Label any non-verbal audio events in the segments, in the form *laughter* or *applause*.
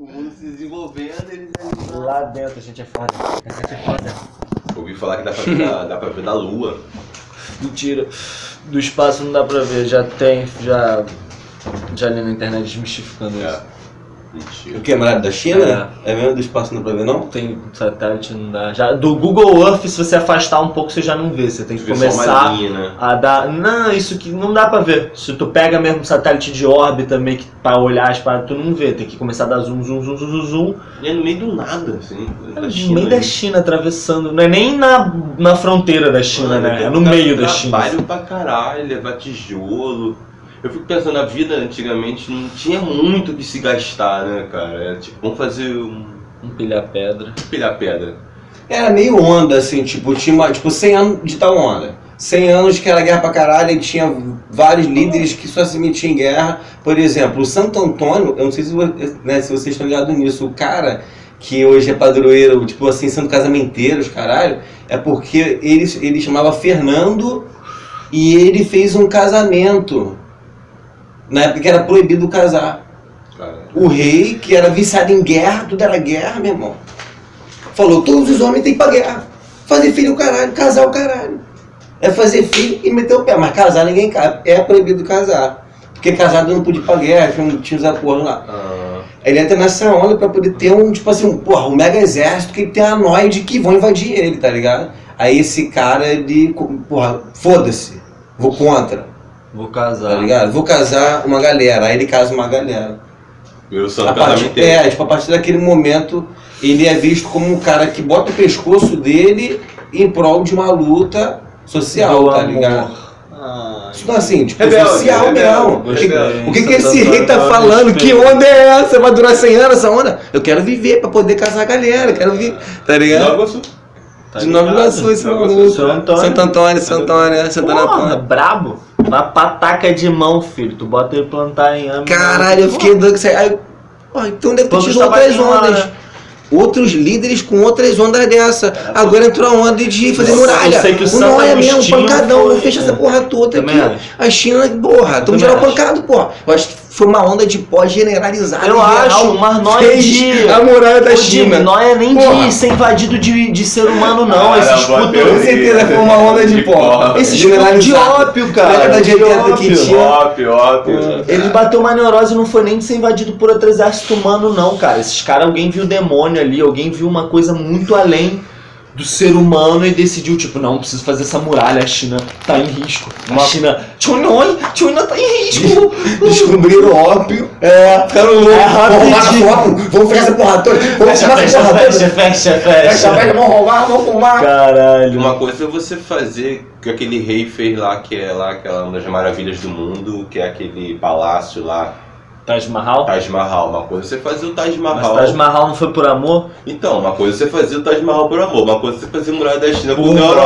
O mundo se desenvolvendo, eles ali lá. Dentro a gente é foda. A gente é foda. Ouvi falar que dá pra ver da, dá pra ver da lua. Mentira. Do espaço não dá pra ver, já tem, já. Já li na internet desmistificando É. isso. Mentira. O que? Muralha da China? É. mesmo do espaço não dá pra ver, não? Tem satélite, não dá. Já, do Google Earth, se você afastar um pouco, você já não vê. Você tem que começar linha, né? a dar. Não, isso que não dá pra ver. Se tu pega mesmo satélite de órbita meio que pra olhar as paradas, tu não vê. Tem que começar a dar zoom, zoom, zoom, zoom, zoom. E é no meio do nada, assim. É no China, meio da? China, atravessando. Não é nem na, na fronteira da China, Mano, né? É no meio da China. Trabalho pra caralho, levar tijolo. Eu fico pensando, a vida antigamente não tinha muito o que se gastar, né, cara? É, tipo, vamos fazer um. Empilhar pedra. pilhar pedra. Era meio onda, assim, tipo, tinha uma, tipo 100 anos de tal onda. 100 anos que era guerra pra caralho e tinha vários líderes que só se metiam em guerra. Por exemplo, o Santo Antônio, eu não sei se, né, se vocês estão ligados nisso, o cara que hoje é padroeiro, tipo assim, sendo casamenteiros, caralho, é porque ele, ele chamava Fernando e ele fez um casamento. Na época que era proibido casar. Cara. O rei, que era viciado em guerra, tudo era guerra, meu irmão. Falou, todos os homens têm que ir pra guerra. Fazer filho o caralho, casar o caralho. É fazer filho e meter o pé. Mas casar ninguém casa. É proibido casar. Porque casado não podia ir pra guerra, tinha, tinha os acordos lá. Ah, Ele entra nessa onda pra poder ter um, tipo assim, um, porra, um mega exército que tem a noide que vão invadir ele, tá ligado? Aí esse cara, ele, porra, foda-se, vou contra, Vou tá casar. ligado? Vou casar uma galera. Aí ele casa uma galera. virou A santo partir, é, tipo, a partir daquele momento, ele é visto como um cara que bota o pescoço dele em prol de uma luta social, Do tá amor. ligado? Ah, Isso não é assim, tipo, Rebelde, social rebelde, mesmo. O que, gostei. o que, que esse Santo rei tá falando? Que onda é essa? Vai durar 100 anos essa onda? Eu quero viver pra poder casar a galera, quero vir, tá ligado? Tá De Nova? Iguaçu, esse maluco. Santo Antônio. Santo Antônio, Santo Antônio, Santo Porra, Antônio. brabo. Vai pra taca de mão, filho. Tu bota ele plantar em ame. Caralho, eu fiquei doido com isso aí. Então deve ter Todos tido outras lá, ondas. né? Outros líderes com outras ondas dessa. Agora entrou a onda de fazer Eu muralha. sei que o o Santo Noia mesmo, pancadão, foi- fecha essa porra toda Também aqui. acho. A China, porra, estamos geral pancado, porra. Eu acho que foi uma onda de pó generalizada. Eu acho, mas não é de- A muralha da China. Jimmy, não é nem Porra. de ser invadido de, de ser humano, não. Esses putos. teoria. Com certeza foi uma onda de De pó. pó. Esse Esses putos de ópio, cara. Década de De 80 que ópio. tinha. Ópio, ópio. Ele bateu uma neurose não foi nem de ser invadido por outro exército humano, não, cara. Esses caras, alguém viu demônio ali, alguém viu uma coisa muito além do ser humano e decidiu, tipo, não, preciso fazer essa muralha, a China tá em risco. A Uma- China. China, China tá em risco. *laughs* Descobriram ópio. É, ficaram loucos. É vamos roubar rapidinho. foto, vamos fechar essa porra toda. Vamos Fecha, fechar fecha, essa porra toda. fecha, fecha, Fecha, fecha. fecha, vamos roubar, vamos fumar. Caralho. Uma coisa é você fazer o que aquele rei fez lá, que é lá aquela uma das maravilhas do mundo, que é aquele palácio lá, Taj Mahal? Taj Mahal. Uma coisa é você fazer o Taj Mas Mahal. Taj Mahal não foi por amor? Então, uma coisa é você fazer o Taj Mahal por amor, uma coisa é você fazer muralha da China por neurose.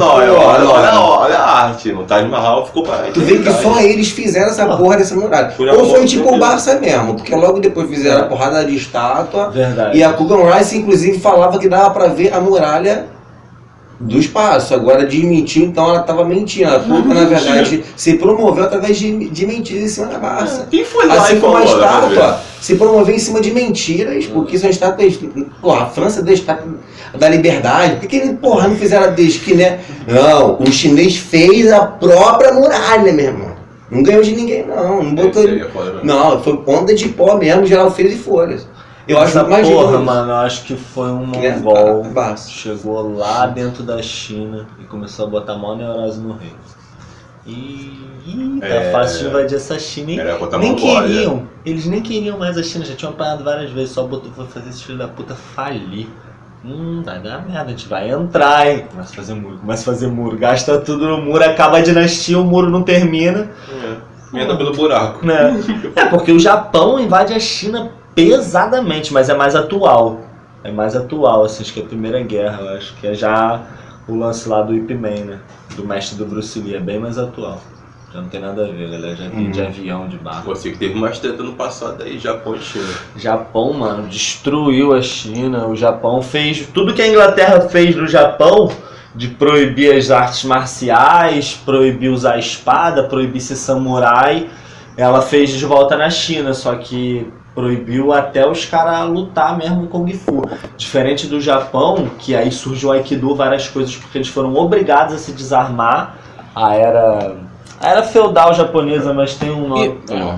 Olha, olha, olha a arte. O Taj Mahal ficou para Tu vê que só eles fizeram essa porra dessa muralha. Ou foi tipo o Barça mesmo, porque logo depois fizeram a porrada de estátua. Verdade. E a Kugan Rice, inclusive, falava que dava pra ver a muralha do espaço. Agora desmentiu, então ela tava mentindo. A Kugan, na verdade, se promoveu através de, de mentiras em cima da Barça. Quem foi lá Assim e como a né, estátua se promoveu em cima de mentiras, porque são estátuas. Porra, a França deu a estátua da liberdade. Por que eles, porra, não fizeram a desde que, né? Não, o chinês fez a própria muralha, meu irmão. Não ganhou de ninguém, não. Não botou. Esse aí é mesmo. Não, foi onda de pó mesmo, geral fez e folhas. Eu acho mais porra, justo. mano, eu acho que foi um Né? mongol. Chegou lá dentro da China e começou a botar mó neurose no rei. E. Ih, tá É. fácil de invadir essa China, hein? Era a Nem Mongólia. queriam, eles nem queriam mais a China, já tinham apanhado várias vezes, só botou foi fazer esse filho da puta falir. Hum, vai dar merda, a gente vai entrar, hein? Começa a fazer muro, começa a fazer muro, gasta tudo no muro, acaba a dinastia, o muro não termina. É. Entra pelo buraco. Né? *laughs* É porque o Japão invade a China pesadamente, mas é mais atual. É mais atual, assim, acho que é a Primeira Guerra, eu acho que é já o lance lá do Ip Man, né? Do mestre do Bruce Lee, é bem mais atual. Já não tem nada a ver, galera, já tem de avião, de barco. Você que teve mais treta no passado aí, Japão e China. Japão, mano, destruiu a China. O Japão fez tudo que a Inglaterra fez no Japão, de proibir as artes marciais, proibir usar espada, proibir ser samurai, ela fez de volta na China. Só que Proibiu até os caras lutar mesmo Kung Fu. Diferente do Japão, que aí surgiu o Aikido, várias coisas, porque eles foram obrigados a se desarmar. A era. A era feudal japonesa, mas tem um nome. E- ó,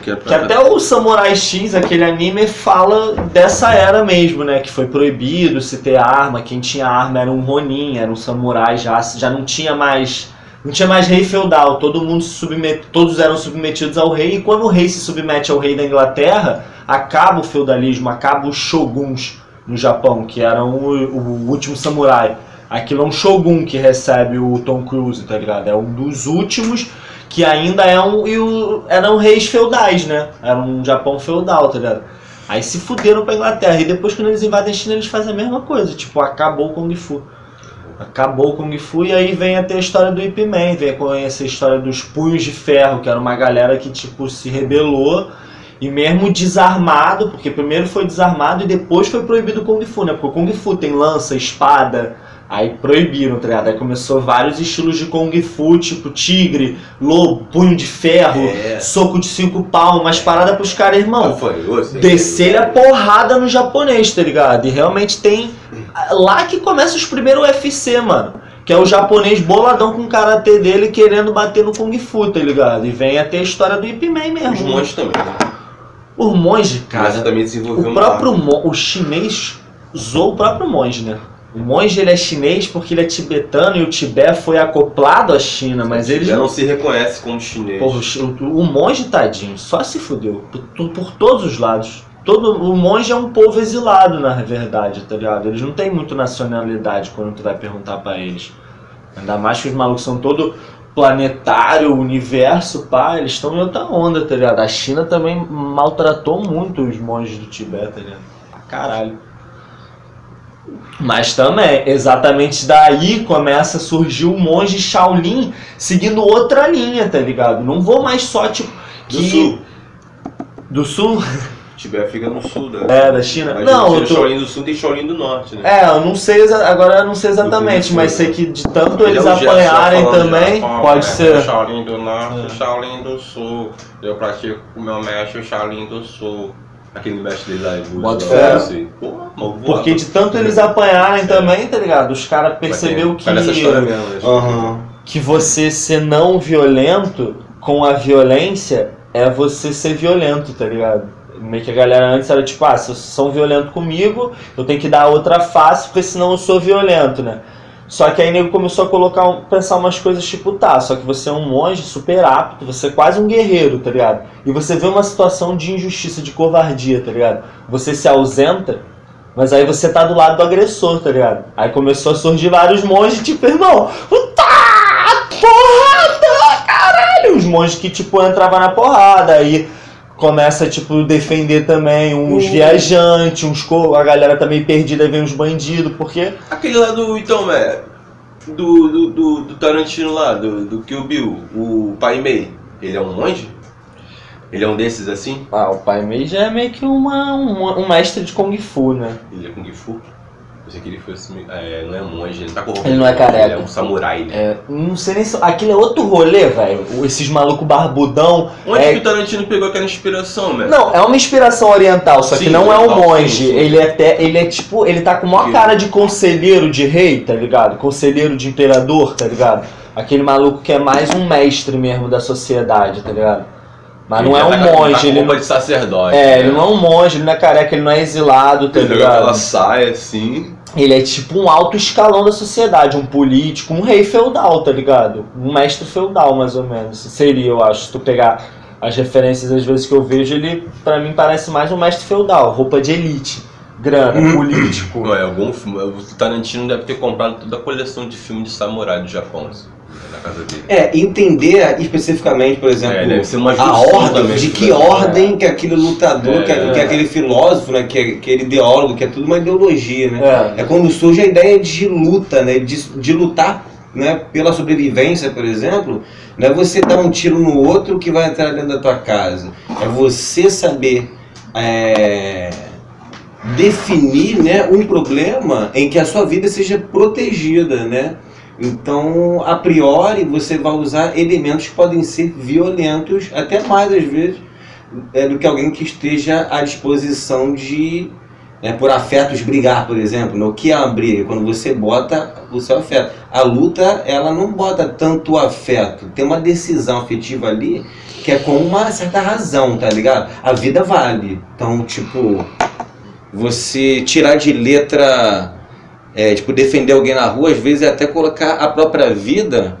que era Que até o Samurai X, aquele anime, fala dessa era mesmo, né? Que foi proibido se ter arma. Quem tinha arma era um Ronin, era um samurai já. Já não tinha mais. Não tinha mais rei feudal. Todo mundo se submet... Todos eram submetidos ao rei. E quando o rei se submete ao rei da Inglaterra, acaba o feudalismo, acaba os shoguns no Japão, que eram o, o último samurai. Aquilo é um shogun que recebe o Tom Cruise, tá ligado? É um dos últimos que ainda é um, e o, eram reis feudais, né? Era um Japão feudal, tá ligado? Aí se fuderam pra Inglaterra. E depois, quando eles invadem a China, eles fazem a mesma coisa. Tipo, acabou o Kung Fu. Acabou o Kung Fu e aí vem até a história do Ip Man, vem conhecer a história dos Punhos de Ferro, que era uma galera que, tipo, se rebelou. E mesmo desarmado, porque primeiro foi desarmado e depois foi proibido o Kung Fu, né? Porque o Kung Fu tem lança, espada, Aí proibiram, tá ligado? Aí começou vários estilos de Kung Fu, tipo tigre, lobo, punho de ferro, É. soco de cinco palmas, umas paradas pros caras, irmão. Não foi, Descer a porrada no japonês, tá ligado? E realmente tem. Lá que começa os primeiros UFC, mano. Que é o japonês boladão com o karatê dele querendo bater no Kung Fu, tá ligado? E vem até a história do Ip Man mesmo. Os monges também. né? O monge, Cara, também desenvolveu O próprio o chinês usou o próprio monge, né? O monge ele é chinês porque ele é tibetano e o Tibete foi acoplado à China, mas eles Já não. se reconhece como chinês. Porra, o, o- o monge tadinho, só se fudeu. Por, por todos os lados. Todo, o monge é um povo exilado, na verdade, tá ligado? Eles não têm muito nacionalidade quando tu vai perguntar pra eles. Ainda mais que os malucos são todo planetário, universo, pá, eles estão em outra onda, tá ligado? A China também maltratou muito os monges do Tibete, tá ligado? Pra caralho. Mas também, exatamente daí começa a surgir o monge Shaolin seguindo outra linha, tá ligado? Não vou mais só, tipo. Do que- sul. Do sul? *laughs* Tibete fica no sul da. É, da China? Mas Não, eu tô. Shaolin do sul tem Shaolin do norte, né? É, eu não sei, agora eu não sei exatamente, sul, mas né? sei que de tanto eles é o Gerson apanharem também, Japão, pode né? ser. Shaolin do norte É. e Shaolin do sul. Eu pratico o meu mestre o Shaolin do sul. Aquele mestre dele lá, o Bota Buda, fé. maluco, Porque de tanto eles apanharem É. também, tá ligado? Os caras perceberam que. Parece história mesmo, né? Aham. que você ser não violento com a violência é você ser violento, tá ligado? Meio que a galera antes era tipo, ah, se vocês são violentos comigo, eu tenho que dar outra face, porque senão eu sou violento, né? Só que aí nego começou a colocar, pensar umas coisas tipo, tá, só que você é um monge super apto, você é quase um guerreiro, tá ligado? E você vê uma situação de injustiça, de covardia, tá ligado? Você se ausenta, mas aí você tá do lado do agressor, tá ligado? Aí começou a surgir vários monges, tipo, irmão, puta porrada, caralho! Os monges que, tipo, entravam na porrada, aí começa, tipo, defender também uns Uh. viajantes, uns co... a galera também perdida, vem uns bandidos, porque... Aquele lá do. Então, é. Do, do, do, do Tarantino lá, do, do Kill Bill, o Pai Mei. Ele é um monge? Ele é um desses assim? Ah, o Pai Mei já é meio que uma, um, um mestre de Kung Fu, né? Ele é Kung Fu? Eu sei que ele fosse. É, não é monge, ele tá corrompido. Ele não é careca. Ele é um samurai. Né? É, não sei nem se... Aquilo é outro rolê, velho. Esses malucos barbudão. Onde é- que o Tarantino pegou aquela inspiração, velho? Não, é uma inspiração oriental, só que Sim, não é um monge. sim, sim. Ele é até. Ele é tipo. Ele tá com a maior Sim. cara de conselheiro de rei, tá ligado? Conselheiro de imperador, tá ligado? Aquele maluco que é mais um mestre mesmo da sociedade, tá ligado? Mas não é Ele um tá com- tá monge, ele roupa não. de sacerdote. É, né? ele não é um monge, ele não é careca, ele não é exilado, tá Ele joga aquela ligado? saia assim. Ele é tipo um alto escalão da sociedade, um político, um rei feudal, tá ligado? Um mestre feudal, mais ou menos. Seria, eu acho. Se tu pegar as referências, às vezes, que eu vejo, ele, pra mim, parece mais um mestre feudal. Roupa de elite, grana, Uhum. político. Não, é algum filme. O Tarantino deve ter comprado toda a coleção de filme de samurai do Japão, assim, na casa dele. É, entender especificamente, por exemplo, É, deve ser uma a ordem, de né? que ordem que aquele lutador, É. que, que aquele filósofo, né, que é aquele ideólogo, que é tudo uma ideologia, né? É. É quando surge a ideia de luta, né? De, de lutar né? pela sobrevivência, por exemplo. Não é você dar um tiro no outro que vai entrar dentro da tua casa. É você saber é, definir né, um problema em que a sua vida seja protegida, né? Então, a priori, você vai usar elementos que podem ser violentos, até mais às vezes, é, do que alguém que esteja à disposição de, né, por afetos, brigar, por exemplo. No que é uma briga? Quando você bota o seu afeto. A luta, ela não bota tanto afeto. Tem uma decisão afetiva ali que é com uma certa razão, tá ligado? A vida vale. Então, tipo, você tirar de letra, é, tipo, defender alguém na rua, às vezes é até colocar a própria vida,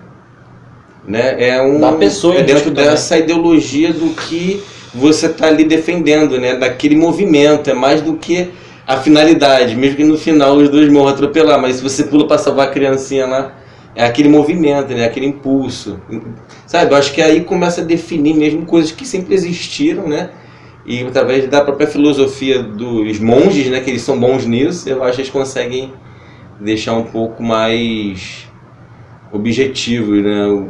né? É um Da pessoa é dentro dessa ideologia do que você tá ali defendendo, né? Daquele movimento, é mais do que a finalidade, mesmo que no final os dois morram atropelar, mas se você pula para salvar a criancinha lá, é aquele movimento, né? Aquele impulso. Sabe? Eu acho que aí começa a definir mesmo coisas que sempre existiram, né? E através da própria filosofia dos monges, né? Que eles são bons nisso, eu acho que eles conseguem deixar um pouco mais objetivos, né?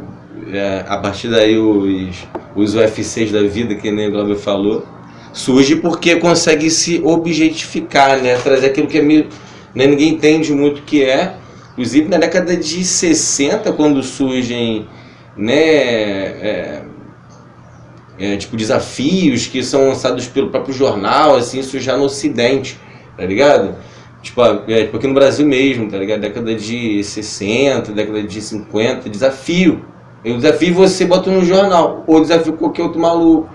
É, a partir daí os, os UFCs da vida, que nem o Glauber falou, surge porque consegue se objetificar, né? Trazer aquilo que é meio, né? ninguém entende muito o que é. Inclusive na década de 60, quando surgem né, é, é, tipo desafios que são lançados pelo próprio jornal, assim, isso já no ocidente, tá ligado? Tipo, é, tipo aqui no Brasil mesmo, tá ligado? Década de 60, década de 50, desafio. Eu desafio você bota no jornal, ou desafio qualquer outro maluco.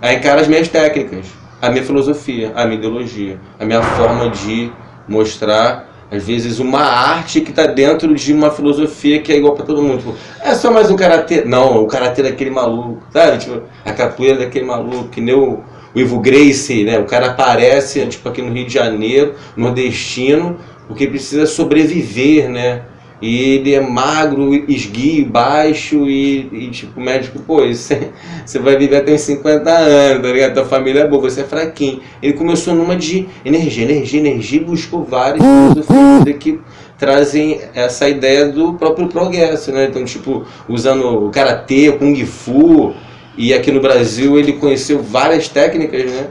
Aí encara as minhas técnicas, a minha filosofia, a minha ideologia, a minha forma de mostrar, às vezes, uma arte que está dentro de uma filosofia que é igual para todo mundo. Tipo, é só mais um karatê. Não, o karatê daquele maluco, sabe? Tipo, a capoeira daquele maluco, que nem o, o Ivo Gracie, né? O cara aparece, tipo, aqui no Rio de Janeiro, nordestino, porque precisa sobreviver, né? E ele é magro, esguio, baixo e, e, tipo, o médico, pô, você, você vai viver até uns 50 anos, tá ligado? Tua família é boa, você é fraquinho. Ele começou numa de energia, energia, energia buscou várias filosofias que trazem essa ideia do próprio progresso, né? Então, tipo, usando o karatê, o kung fu, e aqui no Brasil ele conheceu várias técnicas, né?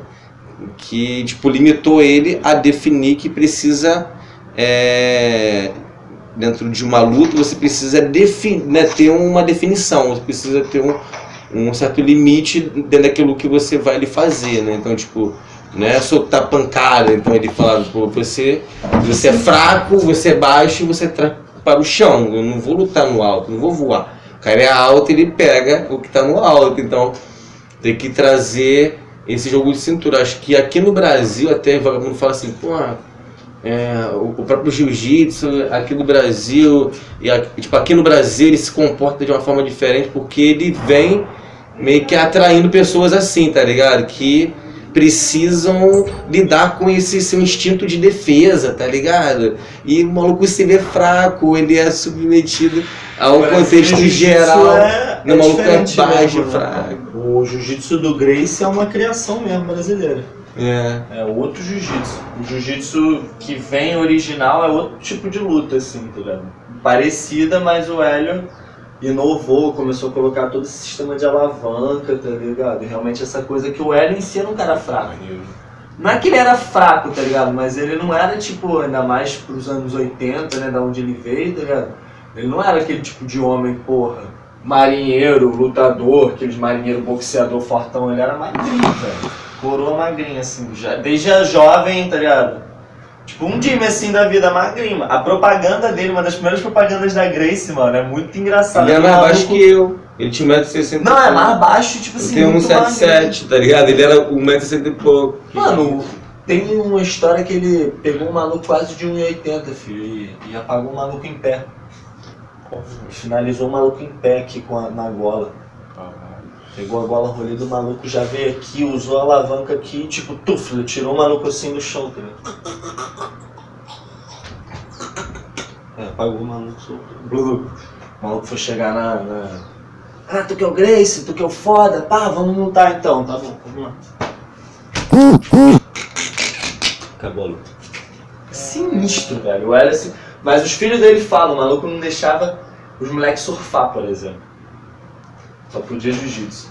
Que, tipo, limitou ele a definir que precisa é, dentro de uma luta você precisa né, ter uma definição, você precisa ter um, um certo limite dentro daquilo que você vai lhe fazer, né? Então, tipo, não é soltar pancada, então ele fala, pô, você, você é fraco, você é baixo você traz para o chão, eu não vou lutar no alto, não vou voar. O cara é alto, ele pega o que está no alto, então tem que trazer esse jogo de cintura. Acho que aqui no Brasil, até vagabundo fala assim, pô, é, o, próprio jiu-jitsu aqui no Brasil, e a- tipo, aqui no Brasil ele se comporta de uma forma diferente porque ele vem meio que atraindo pessoas assim, tá ligado? Que precisam lidar com esse seu instinto de defesa, tá ligado? E o maluco se vê fraco, ele é submetido a um Parece contexto geral. É, Não, é maluco é baixo, mesmo, né? fraco. O jiu-jitsu do Grace é uma criação mesmo brasileira. É. É outro jiu-jitsu. O jiu-jitsu que vem original é outro tipo de luta, assim, tá ligado? Parecida, mas o Hélio inovou, começou a colocar todo esse sistema de alavanca, tá ligado? E realmente essa coisa que o Hélio em si era um cara fraco. Não é que ele era fraco, tá ligado? Mas ele não era, tipo, ainda mais pros anos 80, né? Da onde ele veio, tá ligado? Ele não era aquele tipo de homem, porra, marinheiro, lutador, aqueles marinheiro boxeador fortão. Ele era magrinho, velho. Coroa magrinho, assim. Já, desde a jovem, tá ligado? Tipo, um time assim da vida magrinho. A propaganda dele, uma das primeiras propagandas da Grace, mano, é muito engraçada. Ele é mais O baixo que eu. Ele tinha 1,60m. Não, é mais baixo, tipo assim. tenho muito magrinho. 1,77, tá ligado? Ele era 1,60m e pouco. Mano, tem uma história que ele pegou um maluco quase de 1,80, filho, e, e apagou o maluco em pé. Finalizou o maluco em pé aqui com a- na gola. Pegou a gola rolê do maluco, já veio aqui, usou a alavanca aqui, tipo, tuf, ele tirou o maluco assim do chão, tá ligado? É, apagou o maluco, soltou. Blu. O maluco foi chegar na, na... Ah, tu que é o Grace, tu que é o foda, pá, vamos lutar então, tá bom, vamos lá. Acabou a luta. Sinistro, velho. O assim, mas os filhos dele falam, o maluco não deixava os moleques surfar, por exemplo. Só podia jiu-jitsu.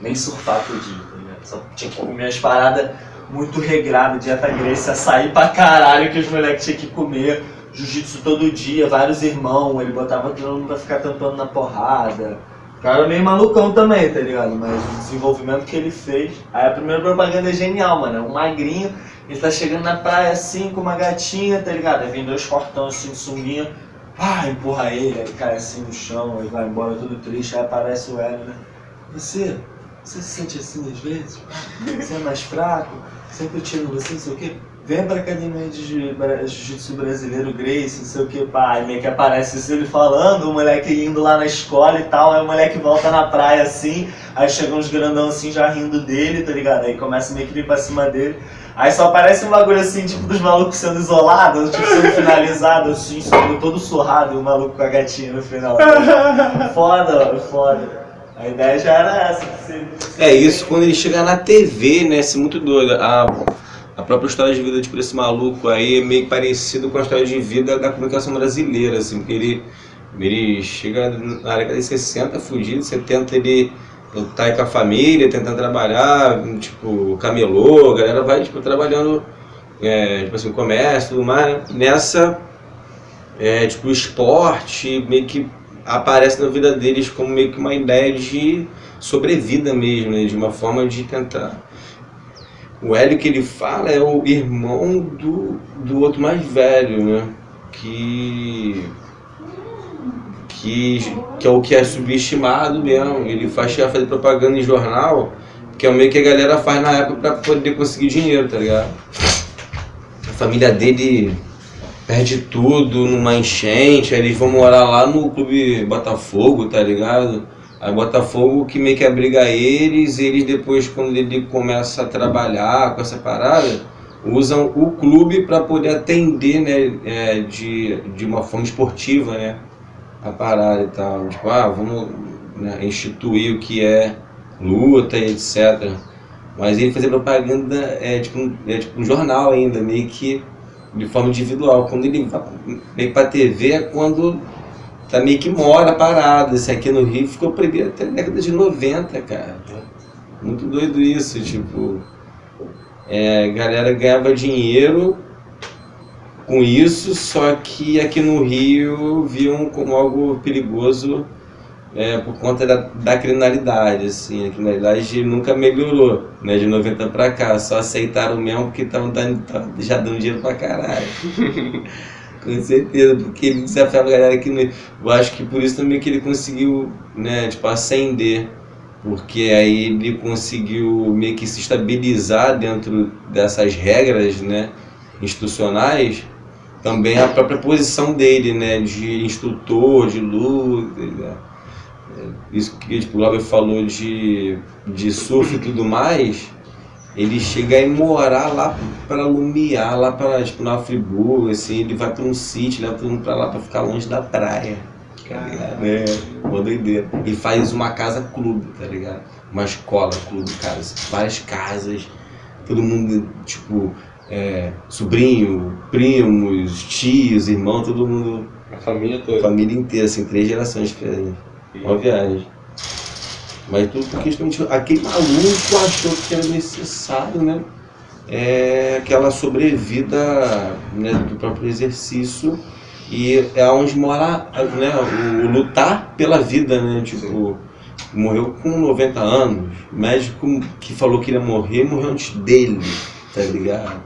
Nem surfar podia, tá ligado? Só tinha que comer as paradas muito regradas, dieta Grace, açaí pra caralho que os moleques tinham que comer. Jiu-jitsu todo dia, vários irmãos, ele botava todo mundo pra ficar tampando na porrada. O cara meio malucão também, tá ligado? Mas o desenvolvimento que ele fez. Aí a primeira propaganda é genial, mano. É um magrinho, ele tá chegando na praia assim com uma gatinha, tá ligado? Aí vem dois cortão assim de sunguinha. Ah, empurra ele, aí cai assim no chão, aí vai embora tudo triste, aí aparece o Hélio, né? Você, você se sente assim às vezes? Você é mais fraco? Sempre tiro você, não sei o quê. Vem pra academia de jiu-jitsu brasileiro, Grace, não sei o que, pá. Aí meio que aparece isso ele falando, o moleque indo lá na escola e tal, aí o moleque volta na praia assim, aí chegam uns grandão assim já rindo dele, tá ligado? Aí começa meio que ir pra cima dele. Aí só aparece um bagulho assim, tipo, dos malucos sendo isolados, tipo, sendo finalizados, assim, sendo todo surrado e o maluco com a gatinha no final. *laughs* foda, mano, foda. A ideia já era essa. que você- É isso quando ele chega na TV, né? Isso é muito doido. A própria história de vida tipo, desse maluco aí é meio parecido com a história de vida da comunicação brasileira, assim, porque ele, ele chega na década de 60, fugido, 70 ele tá com a família, tentando trabalhar, tipo, camelô, a galera vai tipo, trabalhando, é, tipo assim, comércio tudo mais, né? Nessa, é, tipo, esporte meio que aparece na vida deles como meio que uma ideia de sobrevida mesmo, né? de uma forma de tentar. O Hélio que ele fala é o irmão do, do outro mais velho, né? Que, que, que é o que é subestimado mesmo. Ele faz fazer propaganda em jornal, que é o meio que a galera faz na época pra poder conseguir dinheiro, tá ligado? A família dele perde tudo numa enchente, aí eles vão morar lá no clube Botafogo, tá ligado? Aí Botafogo que meio que abriga eles, e eles depois, quando ele começa a trabalhar com essa parada, usam o clube para poder atender, né, é, de, de uma forma esportiva, né, a parada e tal. Tipo, ah, vamos né, instituir o que é luta e etc. Mas ele fazia propaganda, é tipo, é tipo um jornal ainda, meio que de forma individual. Quando ele vai meio pra TV é quando tá meio que mora parado. Esse aqui no Rio ficou proibido até a década de 90, cara. Muito doido isso, tipo. É, galera ganhava dinheiro com isso, só que aqui no Rio viam como algo perigoso é, por conta da, da criminalidade, assim, a criminalidade nunca melhorou, né, de 90 pra cá, só aceitaram mesmo porque estavam já dando dinheiro pra caralho. *laughs* Com certeza, porque ele desafiava a galera que não. Eu acho que por isso também que ele conseguiu, né, tipo, ascender. Porque aí ele conseguiu meio que se estabilizar dentro dessas regras, né, institucionais. Também a própria posição dele, né, de instrutor, de luta, né? isso que tipo, o Glauber falou de, de surf e tudo mais, ele chega a morar lá para Lumiar, lá para tipo, na Friburgo, assim, ele vai para um sítio, leva todo mundo para lá para ficar longe da praia. Tá ligado? É, uma doideira. E faz uma casa clube, tá ligado? Uma escola clube, cara. Várias casas, todo mundo, tipo, é, sobrinho, primos, tios, irmão, todo mundo, A família toda. família inteira, assim, três gerações diferentes. Uma viagem. Mas tudo por questão de. Aquele maluco achou que era necessário, né? É aquela sobrevida né, do próprio exercício. E é onde mora né, o, o lutar pela vida, né? Tipo, morreu com 90 anos. O médico que falou que ia morrer morreu antes dele, tá ligado?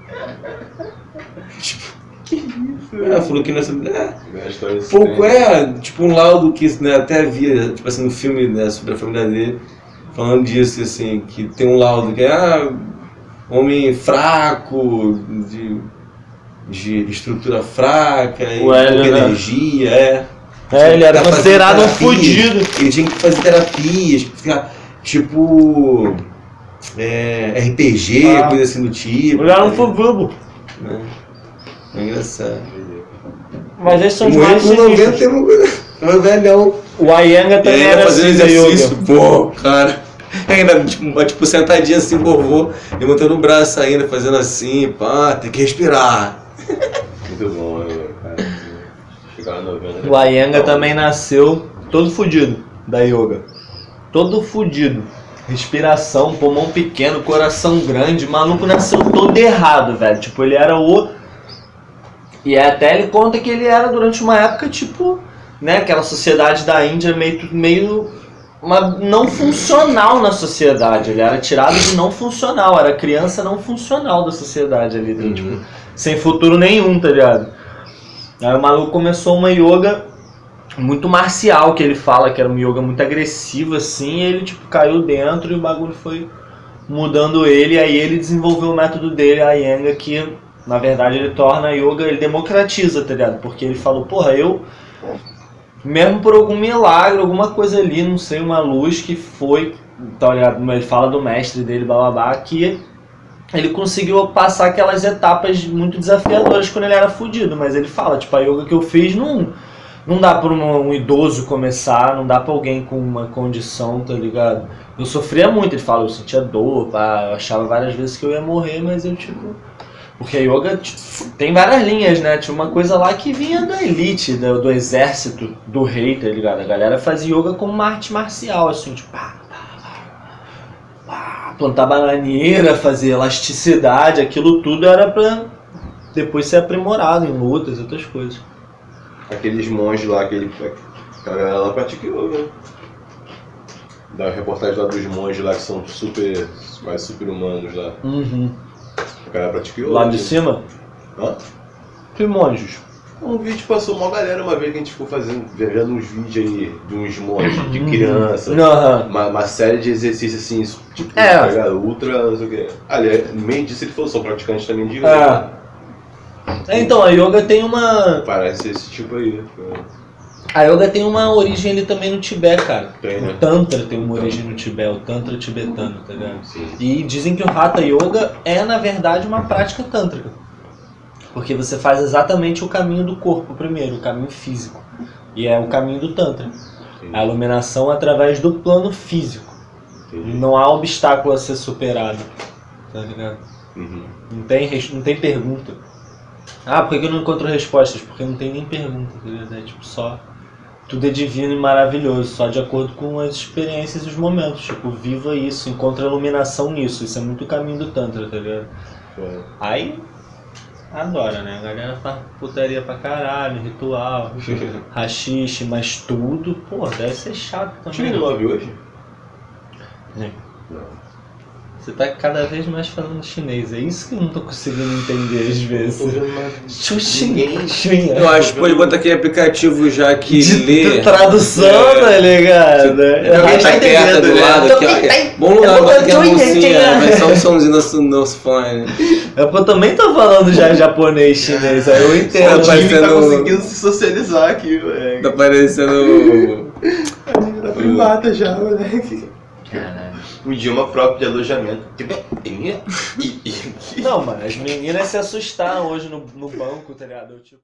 É, falou que nessa. É, É desse pouco é, tipo, um laudo que né, até havia, tipo assim, no filme né, sobre a família dele, falando disso, assim, que tem um laudo que é ah, homem fraco, de, de estrutura fraca, e pouca né? energia, é. É, ele era Tá considerado um fudido. Ele tinha que fazer terapias, ficar, tipo, é, RPG, Ah. coisa assim do tipo. Um né? fudido. né? É engraçado. Mas esses são os mais com 90 sinistros. e um- um velhão. O Ayanga E também ainda era fazendo assim da exercício, yoga. pô, cara. *laughs* Ainda, tipo, tipo, sentadinho assim, vovô, levantando o braço ainda, fazendo assim, pá, tem que respirar. Muito bom, né, cara. Chegar no 90. O Ayanga também nasceu todo fudido da yoga. Todo fudido. Respiração, pulmão pequeno, coração grande. O maluco nasceu todo errado, velho. Tipo, ele era o. E até ele conta que ele era durante uma época, tipo, né, aquela sociedade da Índia meio, meio uma não funcional na sociedade. Ele era tirado de não funcional, era criança não funcional da sociedade ali, Uhum. tipo, sem futuro nenhum, tá ligado? Aí o maluco começou uma yoga muito marcial, que ele fala que era uma yoga muito agressiva, assim, e ele, tipo, caiu dentro e o bagulho foi mudando ele, aí ele desenvolveu o método dele, a Yenga, que na verdade ele torna a yoga, ele democratiza, tá ligado? Porque ele falou, porra, eu, mesmo por algum milagre, alguma coisa ali, não sei, uma luz que foi, tá ligado? Ele fala do mestre dele, bababá, que ele conseguiu passar aquelas etapas muito desafiadoras quando ele era fudido, mas ele fala, tipo, a yoga que eu fiz não, não dá pra um, um idoso começar, não dá pra alguém com uma condição, tá ligado? Eu sofria muito, ele fala, eu sentia dor, pá, eu achava várias vezes que eu ia morrer, mas eu, tipo... Porque a yoga tipo, tem várias linhas, né? Tinha uma coisa lá que vinha da elite, do, do exército, do rei, tá ligado? A galera fazia yoga como uma arte marcial, assim, tipo... Pá, pá, pá, plantar bananeira, fazer elasticidade, aquilo tudo era pra depois ser aprimorado em lutas e outras coisas. Aqueles monges lá, aquele. A galera lá pratica yoga, né? Da reportagem lá dos monges lá que são super. quase super humanos lá. Uhum. A galera pratica yoga. Lá de né? cima, Hã? que monges. Um vídeo passou uma galera uma vez que a gente ficou fazendo, vendo uns vídeos aí de uns monges, de criança. Aham. Uma, uma série de exercícios assim, tipo, É. tá ligado? ultra, não sei o que. Aliás, no meio disso ele falou, são praticantes também de yoga. É. É, Então, a yoga tem uma. Parece esse tipo aí. A yoga tem uma origem ali também no Tibete, cara. Tem, O né? Tantra tem uma origem no Tibete, o Tantra tibetano, tá ligado? Sim. E dizem que o Hatha Yoga é, na verdade, uma prática tântrica. Porque você faz exatamente o caminho do corpo primeiro, o caminho físico. E é o caminho do Tantra. A iluminação através do plano físico. Entendi. Não há obstáculo a ser superado. Tá ligado? Uhum. Não tem, não tem pergunta. Ah, por que eu não encontro respostas? Porque não tem nem pergunta, tá ligado? É tipo só. Tudo é divino e maravilhoso, só de acordo com as experiências e os momentos. Tipo, viva isso, encontra iluminação nisso. Isso é muito o caminho do Tantra, tá ligado? É. Aí. Adora, né? A galera faz putaria pra caralho, ritual, *laughs* rachixe, mas tudo, pô, deve ser chato também. no love hoje? Sim. Não. Você tá cada vez mais falando chinês, é isso que eu não tô conseguindo entender às vezes. Xuxinha. Eu acho que pode botar aquele aplicativo já que de, lê. tradução, É. tá ligado? Tem alguém tá perto do lado aqui, ó. Bom lugar botar aqui a bolsinha, vai só um somzinho do nosso, fone. É porque eu também tô falando já japonês, chinês, aí eu O entendo. Tá tá parecendo- conseguindo se socializar aqui, moleque. Tá parecendo. Tá primata já, moleque. Caralho. Um idioma próprio de alojamento. Tipo, *laughs* e- Não, mano, as meninas se assustaram hoje no, no banco, tá ligado? Eu, tipo...